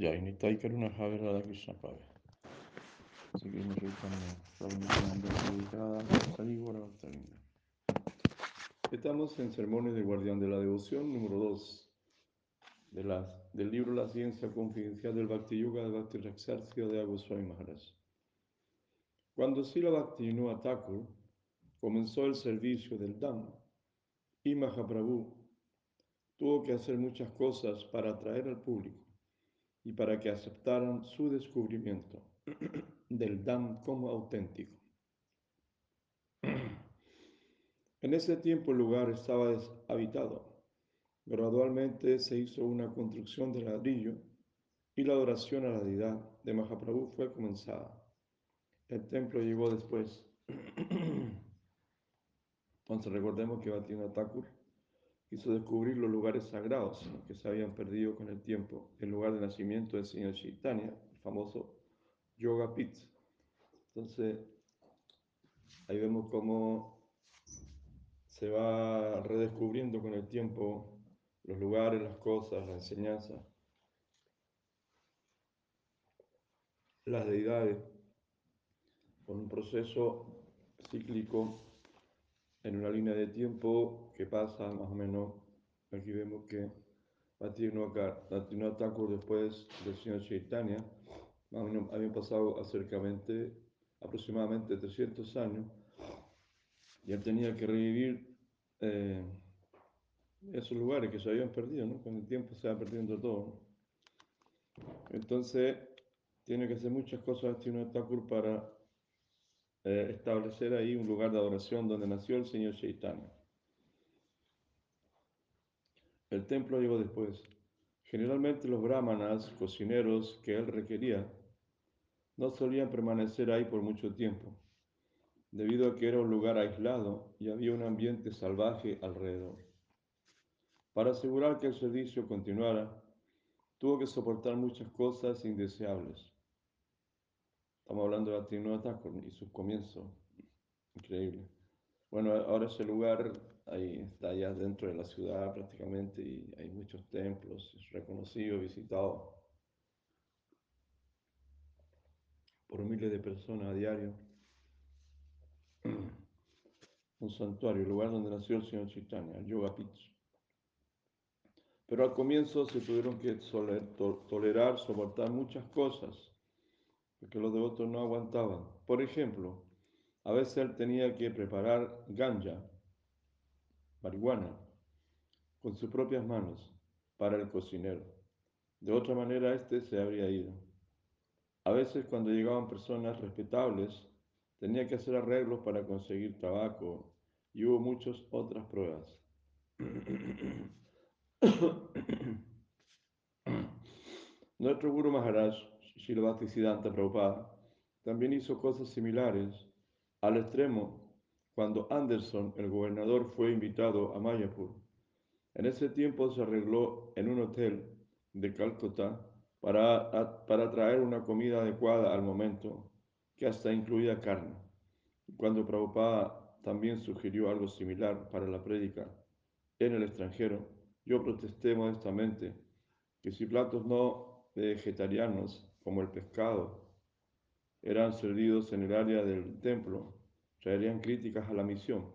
Jai Nitai Karuna Bhave Radha Krishna Pave. Dedicada Sarigora Bhaktavinda. Estamos en Sermones del Guardián de la Devoción, número 2, de del libro La Ciencia Confidencial del Bhakti Yoga de Bhakti Raksarsia de Agoswami Maharaj. Cuando Sila Bhakti Thakur comenzó el servicio del Dham y Mahaprabhu tuvo que hacer muchas cosas para atraer al público y para que aceptaran su descubrimiento del Dham como auténtico. En ese tiempo el lugar estaba deshabitado. Gradualmente se hizo una construcción de ladrillo y la adoración a la deidad de Mahaprabhu fue comenzada. El templo llegó después. Entonces recordemos que Bhaktivinoda Thakur quiso descubrir los lugares sagrados que se habían perdido con el tiempo, el lugar de nacimiento del señor Chaitanya, el famoso Yoga Pit. Entonces, ahí vemos cómo se va redescubriendo con el tiempo los lugares, las cosas, la enseñanza, las deidades, con un proceso cíclico en una línea de tiempo que pasa más o menos, aquí vemos que Thakur después del señor Chaitanya, más o menos habían pasado acercamente, aproximadamente 300 años, y él tenía que revivir eh, esos lugares que se habían perdido, ¿no? Con el tiempo se va perdiendo todo. Entonces, tiene que hacer muchas cosas Thakur para eh, establecer ahí un lugar de adoración donde nació el señor Chaitanya. El templo llegó después. Generalmente los brahmanas, cocineros que él requería, no solían permanecer ahí por mucho tiempo, debido a que era un lugar aislado y había un ambiente salvaje alrededor. Para asegurar que el servicio continuara, tuvo que soportar muchas cosas indeseables. Estamos hablando de Bhaktivinoda Thakur y su comienzo. Increíble. Bueno, ahora ese lugar ahí está allá dentro de la ciudad prácticamente y hay muchos templos, es reconocido, visitado por miles de personas a diario. Un santuario, el lugar donde nació el señor Chaitanya, el Yoga Pitch. Pero al comienzo se tuvieron que tolerar, soportar muchas cosas porque los devotos no aguantaban. Por ejemplo, a veces él tenía que preparar ganja, marihuana, con sus propias manos para el cocinero. De otra manera, éste se habría ido. A veces, cuando llegaban personas respetables, tenía que hacer arreglos para conseguir tabaco y hubo muchas otras pruebas. Nuestro Guru Maharaj Shilvati Siddhanta Prabhupada, también hizo cosas similares al extremo cuando Anderson, el gobernador, fue invitado a Mayapur. En ese tiempo se arregló en un hotel de Calcuta para, para traer una comida adecuada al momento, que hasta incluía carne. Cuando Prabhupada también sugirió algo similar para la prédica en el extranjero, yo protesté modestamente que si platos no vegetarianos como el pescado, eran servidos en el área del templo, traerían críticas a la misión.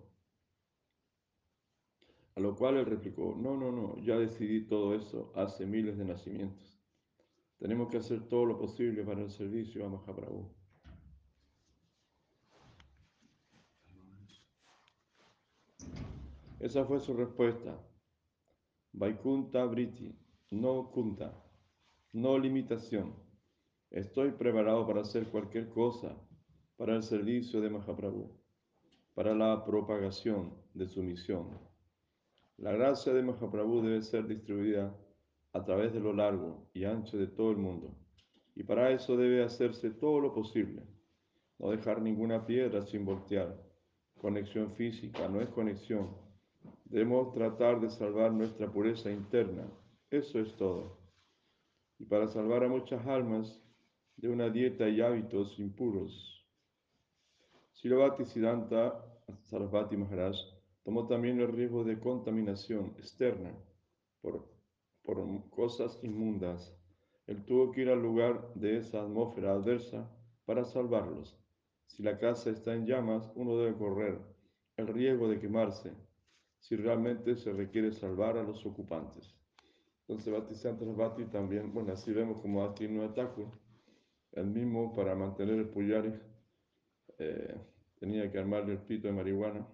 A lo cual él replicó, no, no, no, ya decidí todo eso hace miles de nacimientos. Tenemos que hacer todo lo posible para el servicio a Mahaprabhu. Esa fue su respuesta. Vaikunta Briti, no Kunta, no limitación. Estoy preparado para hacer cualquier cosa para el servicio de Mahaprabhu, para la propagación de su misión. La gracia de Mahaprabhu debe ser distribuida a través de lo largo y ancho de todo el mundo. Y para eso debe hacerse todo lo posible. No dejar ninguna piedra sin voltear. Conexión física no es conexión. Debemos tratar de salvar nuestra pureza interna. Eso es todo. Y para salvar a muchas almas, de una dieta y hábitos impuros. Silavati Siddhanta Sarasvati Maharaj tomó también el riesgo de contaminación externa por, por cosas inmundas Él tuvo que ir al lugar de esa atmósfera adversa para salvarlos. Si la casa está en llamas, uno debe correr el riesgo de quemarse si realmente se requiere salvar a los ocupantes. Entonces, Bhaktisiddhanta Bhatti también, bueno, así vemos como Bhatti no ataco, el mismo para mantener el puyari eh, tenía que armarle el pito de marihuana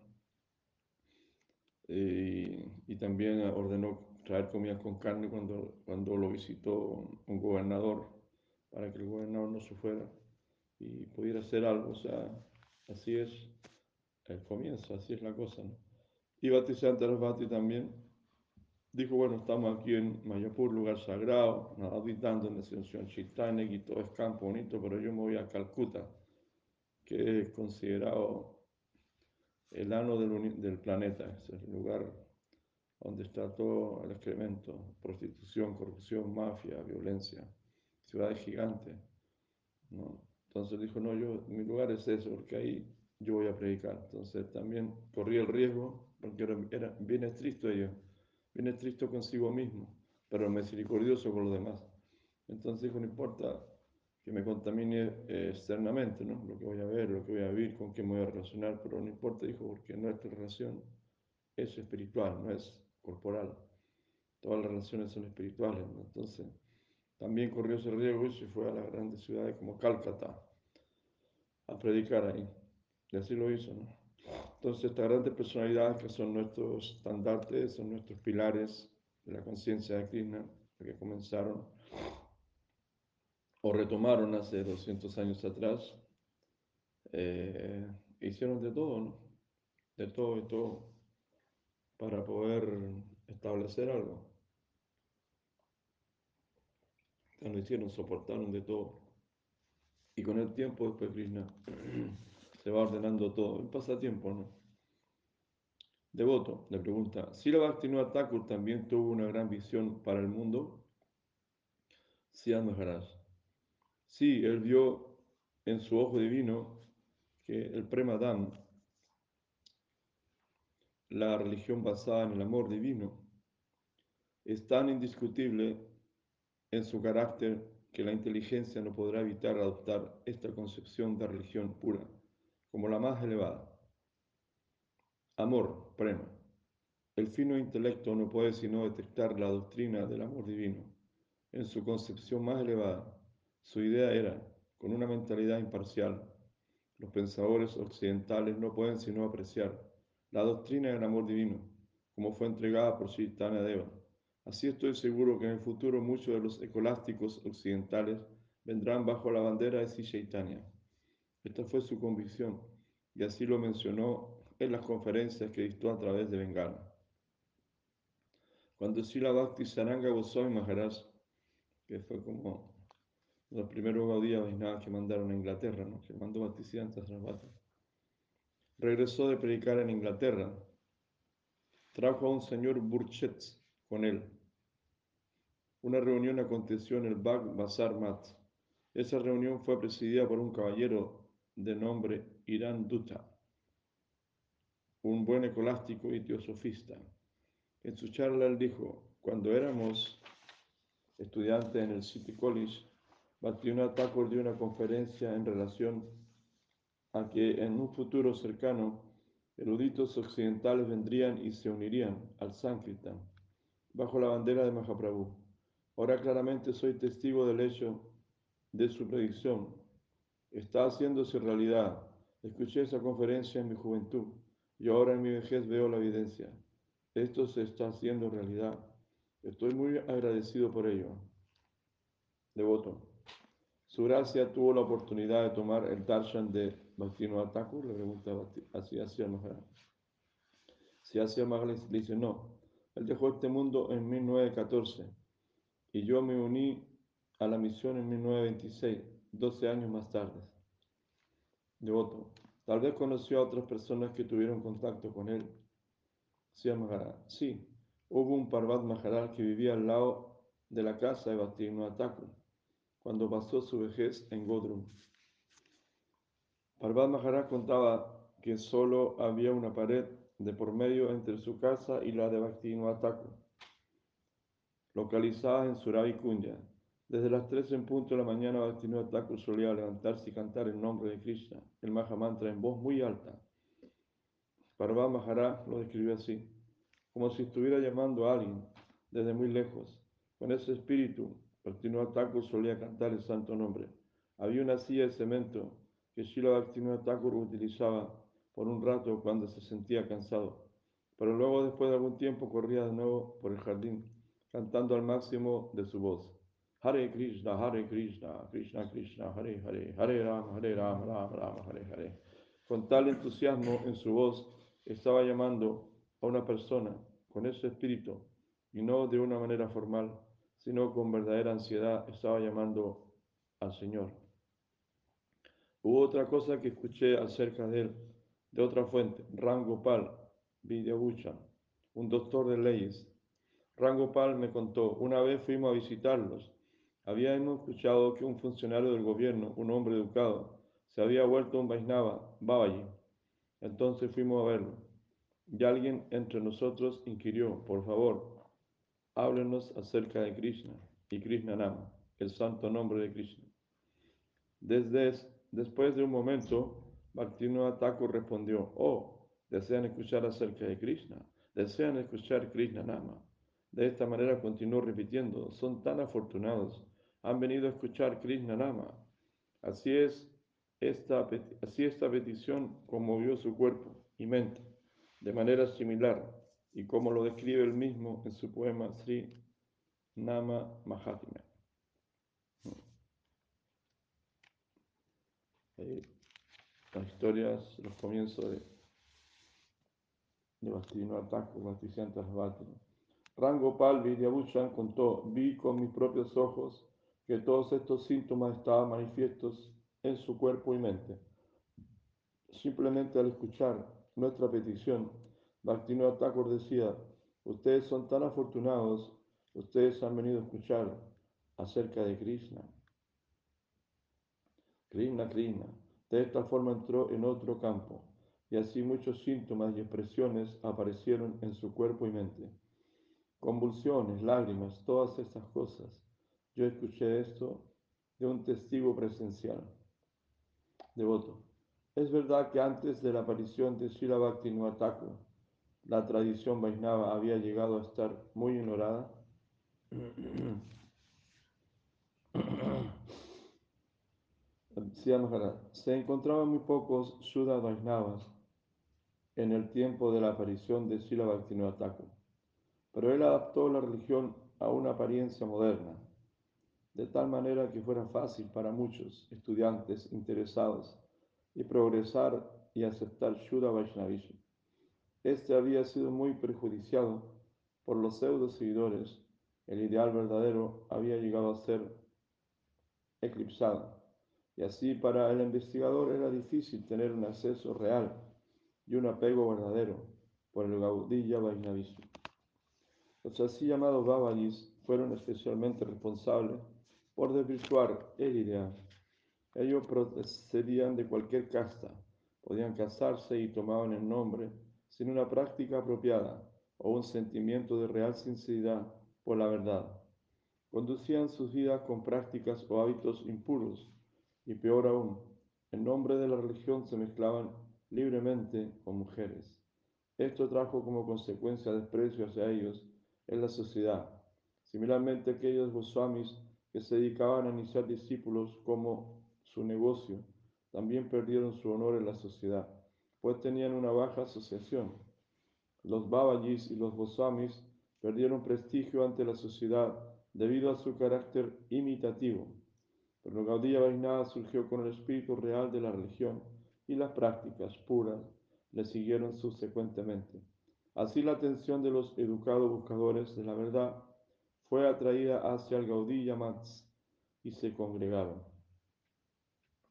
y, también ordenó traer comidas con carne cuando, cuando lo visitó un gobernador para que el gobernador no se fuera y pudiera hacer algo, o sea, así es el comienzo, así es la cosa. ¿no? Y Bhattisiddhanta Bhatti también dijo, bueno, estamos aquí en Mayapur, lugar sagrado, habitando en la ascensión Chaitanya y todo es campo bonito, pero yo me voy a Calcuta, que es considerado el ano del, del planeta, es el lugar donde está todo el excremento, prostitución, corrupción, mafia, violencia, ciudades gigantes. ¿no? Entonces dijo, no, yo, mi lugar es eso, porque ahí yo voy a predicar. Entonces también corrí el riesgo, porque era, era bien estricto ellos bien estricto consigo mismo, pero misericordioso con los demás. Entonces dijo, no importa que me contamine eh, externamente, ¿no? Lo que voy a ver, lo que voy a vivir, con quién me voy a relacionar, pero no importa, dijo, porque nuestra relación es espiritual, no es corporal. Todas las relaciones son espirituales, Entonces, también corrió ese riesgo y se fue a las grandes ciudades como Calcata a predicar ahí. Y así lo hizo, ¿no? Entonces, estas grandes personalidades que son nuestros estandartes, son nuestros pilares de la conciencia de Krishna, que comenzaron o retomaron hace 200 años atrás, eh, hicieron de todo, ¿no? De todo y todo, para poder establecer algo. Lo hicieron, soportaron de todo. Y con el tiempo después Krishna se va ordenando todo. El pasatiempo, ¿no? Devoto le pregunta, ¿si la Bhaktivinoda Thakur también tuvo una gran visión para el mundo? Sí, Maharaj. Sí, él vio en su ojo divino que el Premadam, la religión basada en el amor divino, es tan indiscutible en su carácter que la inteligencia no podrá evitar adoptar esta concepción de religión pura como la más elevada. Amor, prema. El fino intelecto no puede sino detectar la doctrina del amor divino. En su concepción más elevada, su idea era, con una mentalidad imparcial, los pensadores occidentales no pueden sino apreciar la doctrina del amor divino, como fue entregada por Chaitanya Deva. Así estoy seguro que en el futuro muchos de los ecolásticos occidentales vendrán bajo la bandera de Chaitanya. Esta fue su convicción y así lo mencionó en las conferencias que dictó a través de Bengala. Cuando Sila Bhakti Saranga Goswami Maharaj, que fue como los primeros Gaudiya Vaisnavas que mandaron a Inglaterra, ¿no? que mandó Bhaktisiddhanta Sarasvati, regresó de predicar en Inglaterra, trajo a un señor Burchetz con él. Una reunión aconteció en el Bag Bazar Mat. Esa reunión fue presidida por un caballero de nombre Irán Dutta, un buen ecolástico y teosofista. En su charla él dijo, cuando éramos estudiantes en el City College, Bhaktivinoda Thakur dio una conferencia en relación a que en un futuro cercano eruditos occidentales vendrían y se unirían al Sankirtan bajo la bandera de Mahaprabhu. Ahora claramente soy testigo del hecho de su predicción está haciéndose realidad. Escuché esa conferencia en mi juventud y ahora en mi vejez veo la evidencia. Esto se está haciendo realidad. Estoy muy agradecido por ello. Devoto. Su gracia tuvo la oportunidad de tomar el darshan de Bhaktivinoda Thakur, le pregunta así hacia Maharaj. Si hacia Maharaj le dice no. Él dejó este mundo en 1914 y yo me uní a la misión en 1926 12 años más tarde. Devoto. Tal vez conoció a otras personas que tuvieron contacto con él. Sí, Sí, hubo un Parvat Maharaj que vivía al lado de la casa de Bhaktivinoda Thakur cuando pasó su vejez en Godrum. Parvat Maharaj contaba que solo había una pared de por medio entre su casa y la de Bhaktivinoda Thakur, localizada en Suravi Kunya Desde las 3 en punto de la mañana, Bhaktivinoda Thakur solía levantarse y cantar el nombre de Krishna, el Mahamantra, en voz muy alta. Parvá Maharaj lo describió así, como si estuviera llamando a alguien desde muy lejos. Con ese espíritu, Bhaktivinoda Thakur solía cantar el santo nombre. Había una silla de cemento que Srila Bhaktivinoda Thakur utilizaba por un rato cuando se sentía cansado, pero luego después de algún tiempo corría de nuevo por el jardín, cantando al máximo de su voz. Hare Krishna, Hare Krishna, Krishna Krishna, Hare Hare, Hare Rama, Hare Rama, Rama Rama, Hare Hare. Con tal entusiasmo en su voz, estaba llamando a una persona con ese espíritu y no de una manera formal, sino con verdadera ansiedad, estaba llamando al Señor. Hubo otra cosa que escuché acerca de él, de otra fuente, Rangopal Vidyabucha, un doctor de leyes. Rangopal me contó, una vez fuimos a visitarlos Habíamos escuchado que un funcionario del gobierno, un hombre educado, se había vuelto un Vaisnava, Babaji. Entonces fuimos a verlo. Y alguien entre nosotros inquirió, por favor, háblenos acerca de Krishna y Krishna Nama, el santo nombre de Krishna. Desde después de un momento, Bhaktivinoda Thakur respondió, oh, desean escuchar acerca de Krishna, desean escuchar Krishna Nama. De esta manera continuó repitiendo, son tan afortunados han venido a escuchar Krishna Nama. Así es, esta, así esta petición conmovió su cuerpo y mente de manera similar y como lo describe él mismo en su poema Sri Nama Mahatma. las historias, los comienzos de, de Bhaktivinoda Thakur, Bhaktisiddhanta Rangopal Vidyabhushan contó, vi con mis propios ojos que todos estos síntomas estaban manifiestos en su cuerpo y mente. Simplemente al escuchar nuestra petición, Bhaktivinoda Thakur decía, ustedes son tan afortunados, ustedes han venido a escuchar acerca de Krishna. Krishna, Krishna. De esta forma entró en otro campo, y así muchos síntomas y expresiones aparecieron en su cuerpo y mente. Convulsiones, lágrimas, todas estas cosas yo escuché esto de un testigo presencial. Devoto. Es verdad que antes de la aparición de Srila Bhaktivinoda la tradición Vaisnava había llegado a estar muy ignorada. Se encontraban muy pocos Sudha Vaisnavas en el tiempo de la aparición de Srila Bhaktivinoda pero él adaptó la religión a una apariencia moderna de tal manera que fuera fácil para muchos estudiantes interesados y progresar y aceptar Shuddha Vaishnavism. Este había sido muy perjudiciado por los pseudo seguidores. El ideal verdadero había llegado a ser eclipsado. Y así para el investigador era difícil tener un acceso real y un apego verdadero por el Gaudiya Vaishnavism. Los así llamados Babajis fueron especialmente responsables por desvirtuar el ideal. Ellos procedían de cualquier casta, podían casarse y tomaban el nombre sin una práctica apropiada o un sentimiento de real sinceridad por la verdad. Conducían sus vidas con prácticas o hábitos impuros y peor aún, en nombre de la religión se mezclaban libremente con mujeres. Esto trajo como consecuencia desprecio hacia ellos en la sociedad. Similarmente, aquellos Goswamis que se dedicaban a iniciar discípulos como su negocio, también perdieron su honor en la sociedad, pues tenían una baja asociación. Los Babajis y los Goswamis perdieron prestigio ante la sociedad debido a su carácter imitativo. Pero Gaudiya Vaishnava surgió con el espíritu real de la religión y las prácticas puras le siguieron subsecuentemente. Así la atención de los educados buscadores de la verdad fue atraída hacia el Gaudí Mats y se congregaron.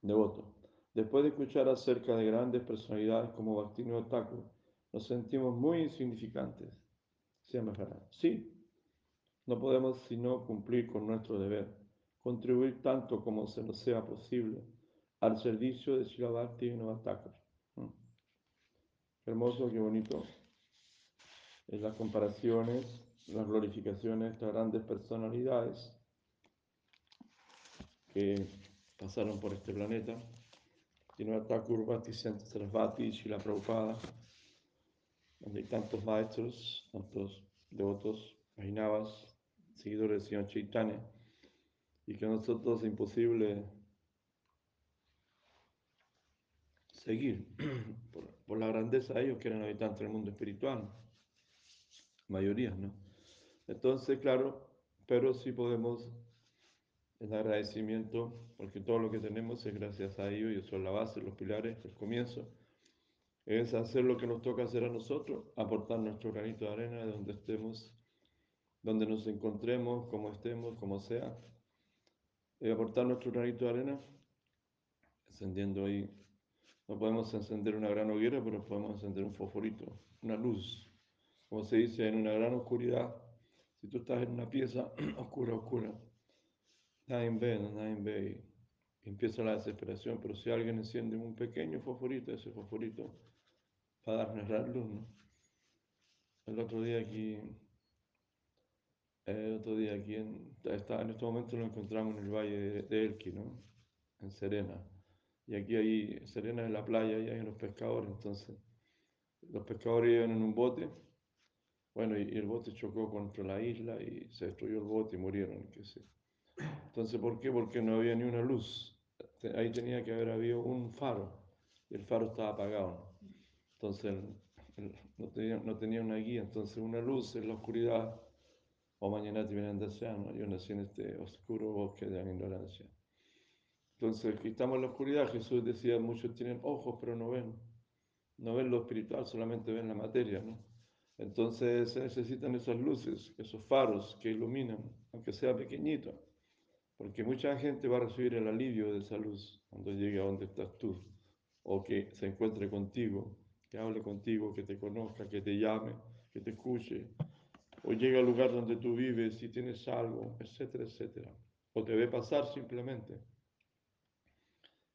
Devoto. Después de escuchar acerca de grandes personalidades como Bhaktivinoda Thakur, nos sentimos muy insignificantes. Sí, no podemos sino cumplir con nuestro deber, contribuir tanto como se nos sea posible al servicio de Srila Bhaktivinoda Thakur. Mm. Hermoso, qué bonito. En las comparaciones las glorificaciones de estas grandes personalidades que pasaron por este planeta. Thakur, Sarasvati, Shila Prabhupada, donde hay tantos maestros, tantos devotos, Vainavas, seguidores del Señor Chaitanya, y que a nosotros es imposible seguir por, la grandeza de ellos que eran habitantes del mundo espiritual, mayoría, ¿no? Entonces, claro, pero sí podemos, en agradecimiento, porque todo lo que tenemos es gracias a ellos, eso es la base, los pilares, el comienzo, es hacer lo que nos toca hacer a nosotros, aportar nuestro granito de arena de donde estemos, donde nos encontremos, como estemos, como sea, y aportar nuestro granito de arena, encendiendo ahí. No podemos encender una gran hoguera, pero podemos encender un fosforito, una luz. Como se dice, en una gran oscuridad, si tú estás en una pieza oscura, oscura, nadie ve, nadie ve y empieza la desesperación, pero si alguien enciende un pequeño fosforito, ese fosforito va a darnos la luz, ¿no? El otro día aquí, el otro día aquí, en, está, en este momento lo encontramos en el valle de, Elqui, ¿no? En Serena y aquí hay Serena en la playa y hay los pescadores. Entonces, los pescadores iban en un bote. Bueno, y, el bote chocó contra la isla y se destruyó el bote y murieron. Qué sé. Entonces, ¿por qué? Porque no había ni una luz. Ahí tenía que haber habido un faro el faro estaba apagado. Entonces, no, tenía, no tenía una guía. Entonces, una luz en la oscuridad. O mañana te vienen deseando. Yo nací en este oscuro bosque de la ignorancia. Entonces, aquí estamos en la oscuridad. Jesús decía, muchos tienen ojos, pero no ven. No ven lo espiritual, solamente ven la materia, ¿no? Entonces se necesitan esas luces, esos faros que iluminan, aunque sea pequeñito, porque mucha gente va a recibir el alivio de esa luz cuando llegue a donde estás tú, o que se encuentre contigo, que hable contigo, que te conozca, que te llame, que te escuche, o llegue al lugar donde tú vives y tienes algo, etcétera, etcétera, o te ve pasar simplemente.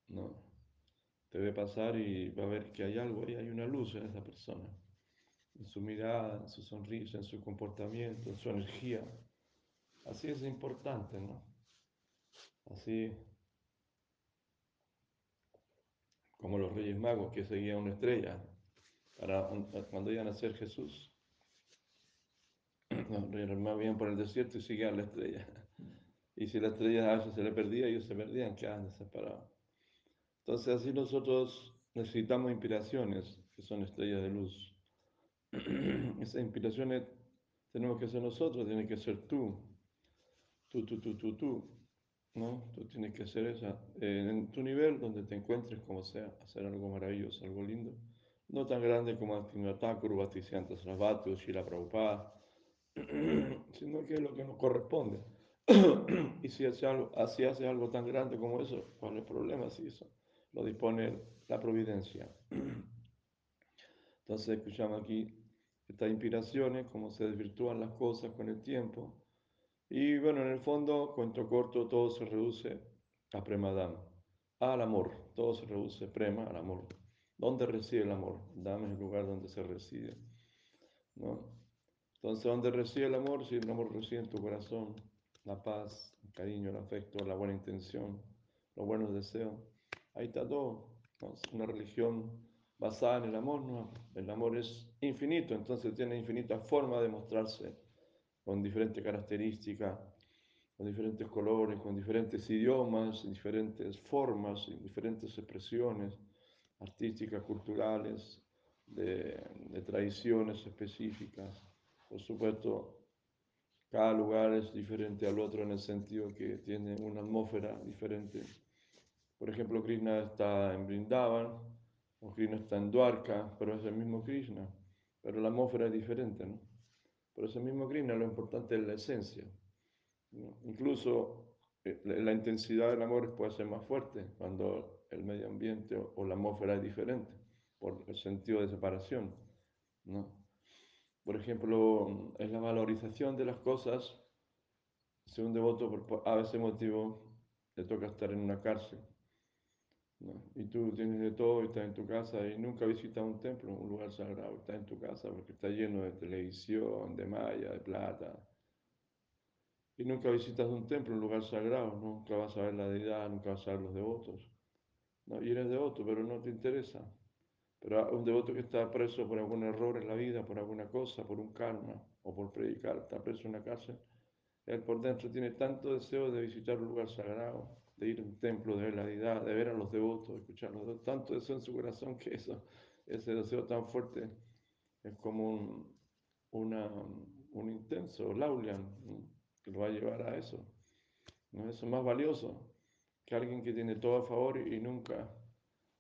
No. Te ve pasar y va a ver que hay algo ahí, hay una luz en esa persona. En su mirada, en su sonrisa, en su comportamiento, en su energía. Así es importante, ¿no? Así como los reyes magos que seguían una estrella para cuando iban a ser Jesús. Los reyes magos iban por el desierto y seguían la estrella. Y si la estrella a ellos se le perdía, ellos se perdían, quedaban separados. Entonces así nosotros necesitamos inspiraciones, que son estrellas de luz. Esas inspiraciones tenemos que ser nosotros, tiene que ser tú. Tú, tú, tú, tú, tú. ¿No? Tú tienes que ser esa. Eh, en tu nivel, donde te encuentres, como sea, hacer algo maravilloso, algo lindo. No tan grande como Aktinatakur, Bhaktisianta Sarasvati Shila Prabhupada, sino que es lo que nos corresponde. y si hace algo, así hace algo tan grande como eso, ¿cuál es el problema si eso? lo dispone la providencia. Entonces escuchamos aquí estas inspiraciones, cómo se desvirtúan las cosas con el tiempo. Y bueno, en el fondo, cuento corto, todo se reduce a premadam, al amor. Todo se reduce prema al amor. ¿Dónde reside el amor? Dame es el lugar donde se reside. ¿no? Entonces, ¿dónde reside el amor? Si el amor reside en tu corazón, la paz, el cariño, el afecto, la buena intención, los buenos deseos. Ahí está todo. Una religión basada en el amor, ¿no? El amor es infinito, entonces tiene infinitas formas de mostrarse, con diferentes características, con diferentes colores, con diferentes idiomas, diferentes formas, diferentes expresiones artísticas, culturales, de, de tradiciones específicas. Por supuesto, cada lugar es diferente al otro en el sentido que tiene una atmósfera diferente por ejemplo, Krishna está en Brindavan, o Krishna está en Dwarka, pero es el mismo Krishna, pero la atmósfera es diferente, ¿no? Pero es el mismo Krishna, lo importante es la esencia. Incluso eh, la intensidad del amor puede ser más fuerte cuando el medio ambiente o la atmósfera es diferente, por el sentido de separación, ¿no? Por ejemplo, es la valorización de las cosas. Si un devoto, por a ese motivo, le toca estar en una cárcel, y tú tienes de todo y estás en tu casa y nunca visitas un templo, un lugar sagrado, estás en tu casa porque está lleno de televisión, de malla, de plata. y nunca visitas un templo, un lugar sagrado, nunca vas a ver la deidad, nunca vas a ver los devotos. ¿no? Y eres devoto, pero no te interesa. Pero un devoto que está preso por algún error en la vida, por alguna cosa, por un karma o por predicar, está preso en una cárcel, él por dentro tiene tanto deseo de visitar un lugar sagrado, de ir a un templo, de ver la deidad, de ver a los devotos, de tanto deseo en su corazón que eso, ese deseo tan fuerte es como un, una, un intenso laulian que lo va a llevar a eso. ¿no? Eso es más valioso que alguien que tiene todo a favor y nunca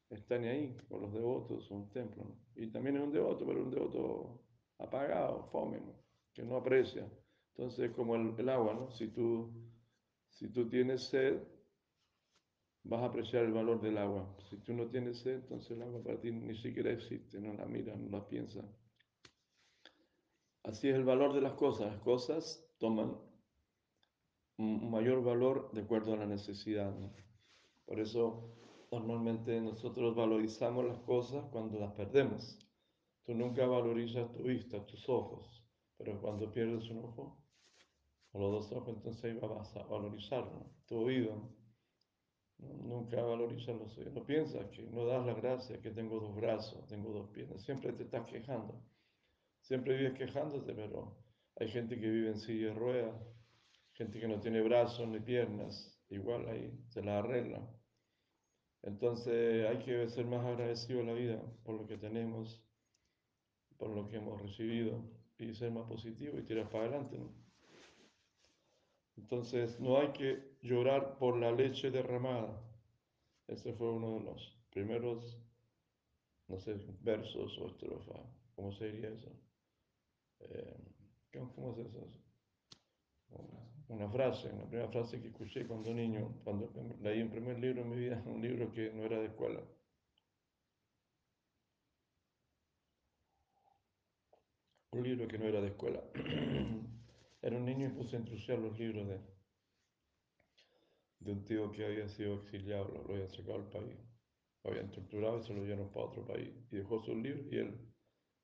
está ni ahí con los devotos o un templo. Y también es un devoto, pero un devoto apagado, fome, que no aprecia. Entonces, como el, el, agua, ¿no? Si tú, si tú tienes sed, vas a apreciar el valor del agua. Si tú no tienes sed, entonces el agua para ti ni siquiera existe, no la miras, no la piensas. Así es el valor de las cosas. Las cosas toman un mayor valor de acuerdo a la necesidad. ¿no? Por eso normalmente nosotros valorizamos las cosas cuando las perdemos. Tú nunca valorizas tu vista, tus ojos, pero cuando pierdes un ojo o los dos ojos, entonces ahí vas a valorizarlo. Tu oído, nunca valorizas los oídos. No piensas que no das la gracia que tengo dos brazos, tengo dos piernas, siempre te estás quejando. Siempre vives quejándote, pero hay gente que vive en silla de ruedas, gente que no tiene brazos ni piernas, igual ahí se la arregla. Entonces hay que ser más agradecido a la vida por lo que tenemos, por lo que hemos recibido y ser más positivo y tirar para adelante. Entonces no hay que llorar por la leche derramada. Ese fue uno de los primeros, no sé, versos o estrofa. ¿Cómo se diría eso? Eh, ¿Cómo es eso? Una frase, una primera frase que escuché cuando niño, cuando leí el primer libro en mi vida, un libro que no era de escuela. Un libro que no era de escuela. Era un niño y puse a introducir los libros de, de un tío que había sido exiliado, lo, lo habían sacado al país, lo habían torturado y se lo llevaron para otro país. Y dejó sus libros y él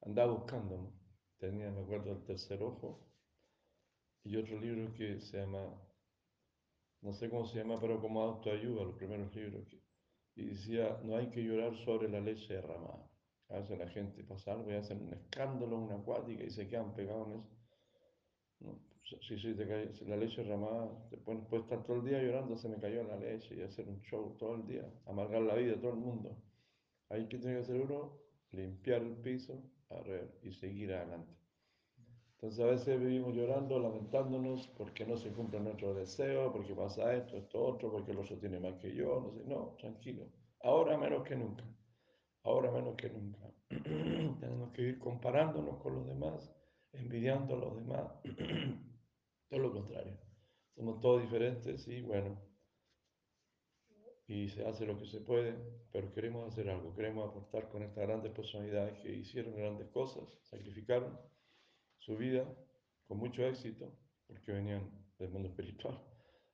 andaba buscando, tenía, me acuerdo, el tercer ojo y otro libro que se llama, no sé cómo se llama, pero como autoayuda, los primeros libros. Que, y decía, no hay que llorar sobre la leche derramada. A veces la gente pasa algo y hacen un escándalo, una acuática y se quedan pegados en eso. Cae, si la leche derramada, te puedes, estar todo el día llorando, se me cayó la leche y hacer un show todo el día, amargar la vida de todo el mundo. Ahí que tiene que hacer uno, limpiar el piso, arreglar y seguir adelante. Entonces a veces vivimos llorando, lamentándonos porque no se cumple nuestro deseo, porque pasa esto, esto, otro, porque el otro tiene más que yo, no sé, no, tranquilo. Ahora menos que nunca, ahora menos que nunca. Tenemos que ir comparándonos con los demás, envidiando a los demás, todo lo contrario. Somos todos diferentes y bueno, y se hace lo que se puede, pero queremos hacer algo, queremos aportar con estas grandes personalidades que hicieron grandes cosas, sacrificaron su vida con mucho éxito, porque venían del mundo espiritual.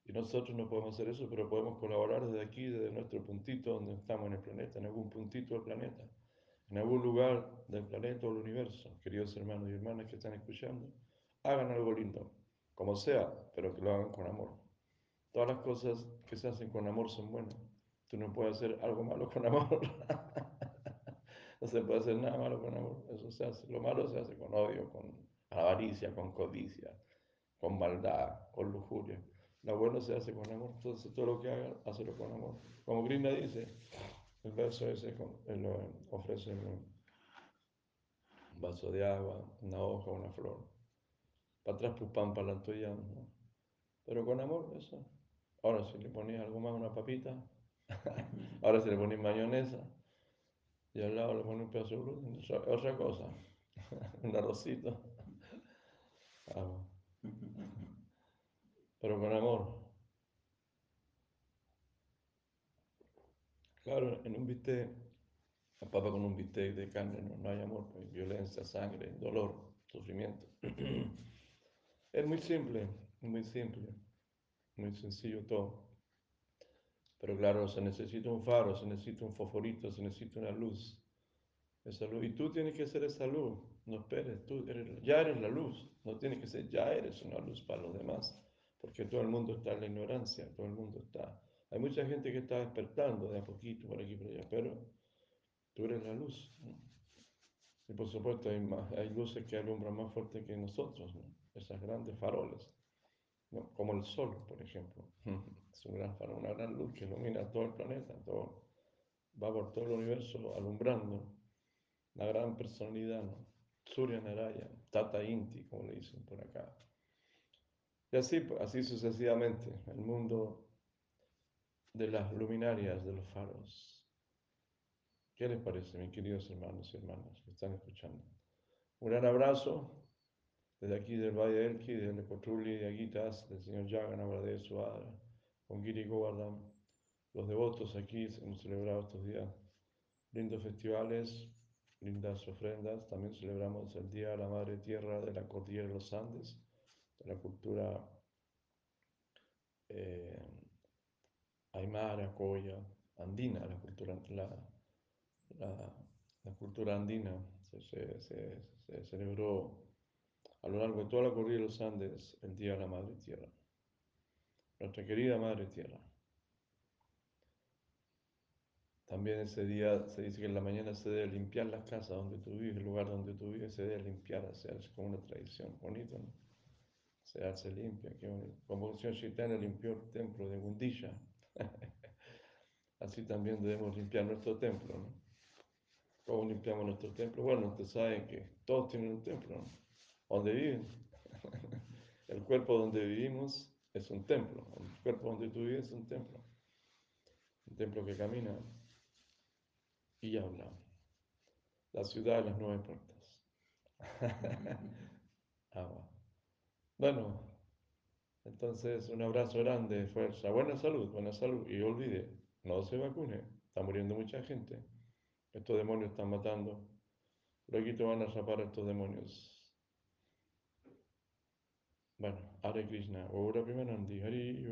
Y nosotros no podemos hacer eso, pero podemos colaborar desde aquí, desde nuestro puntito donde estamos en el planeta, en algún puntito del planeta, en algún lugar del planeta o del universo. Queridos hermanos y hermanas que están escuchando, hagan algo lindo, como sea, pero que lo hagan con amor. Todas las cosas que se hacen con amor son buenas. Tú no puedes hacer algo malo con amor. no se puede hacer nada malo con amor. Eso se hace. Lo malo se hace con odio, con avaricia, con codicia, con maldad, con lujuria. Lo bueno se hace con amor, entonces todo lo que haga, hazlo con amor. Como Grinda dice, el verso ese él ofrece un vaso de agua, una hoja, una flor. Para atrás, pupán, para la ¿no? Pero con amor, eso. Ahora, si le pones algo más, una papita, ahora si le pones mayonesa, y al lado le pones un pedazo de gluten, otra cosa, un arrocito. Pero con amor. Claro, en un bistec, el papa con un bistec de carne no, no hay amor, hay violencia, sangre, dolor, sufrimiento. es muy simple, muy simple, muy sencillo todo. Pero claro, se necesita un faro, se necesita un fosforito, se necesita una luz. Esa luz. Y tú tienes que ser esa luz. No esperes, tú eres, ya eres la luz. No tienes que ser, ya eres una luz para los demás. porque todo el mundo está en la ignorancia, todo el mundo está... Hay mucha gente que está despertando de a poquito por aquí por allá, pero tú eres la luz. Y por supuesto hay, hay luces que alumbran más fuerte que nosotros, esas grandes faroles, como el sol, por ejemplo. Es un gran farol, una gran luz que ilumina todo el planeta, todo, va por todo el universo alumbrando la gran personalidad, ¿no? Surya Naraya, Tata Inti, como le dicen por acá. Y así, así sucesivamente, el mundo de las luminarias, de los faros. ¿Qué les parece, mis queridos hermanos y hermanas que están escuchando? Un gran abrazo desde aquí del Valle de Elki, de Necotruli, de Aguitas, del señor Yagan Suadra, con Giri Govardhan. Los devotos aquí hemos celebrado estos días lindos festivales, lindas ofrendas. También celebramos el Día de la Madre Tierra de la Cordillera de los Andes, de la cultura eh, aymara, coya, andina, la cultura, la, la, cultura andina se, se, celebró a lo largo de toda la cordillera de los Andes el Día la Madre Tierra. Nuestra querida Madre Tierra. También ese día se dice que en la mañana se debe limpiar las casas donde tú vives, el lugar donde tú vives, se debe limpiar, sea, es como una tradición, bonito, ¿no? Se hace limpia, qué bonito. Como el señor Chaitanya limpió el templo de Gundisha, así también debemos limpiar nuestro templo, ¿no? ¿Cómo limpiamos nuestro templo? Bueno, ustedes saben que todos tienen un templo, ¿no? Donde viven. El cuerpo donde vivimos es un templo. El cuerpo donde tú vives es un templo. Un templo que camina y habla. La ciudad de las nueve puertas. Agua. Bueno, entonces un abrazo grande, fuerza, buena salud, buena salud. Y olvide, no se vacune. Está muriendo mucha gente. Estos demonios están matando. Luego van a rapar a estos demonios. Bueno, Hare Krishna, Ora Primanandi, Hari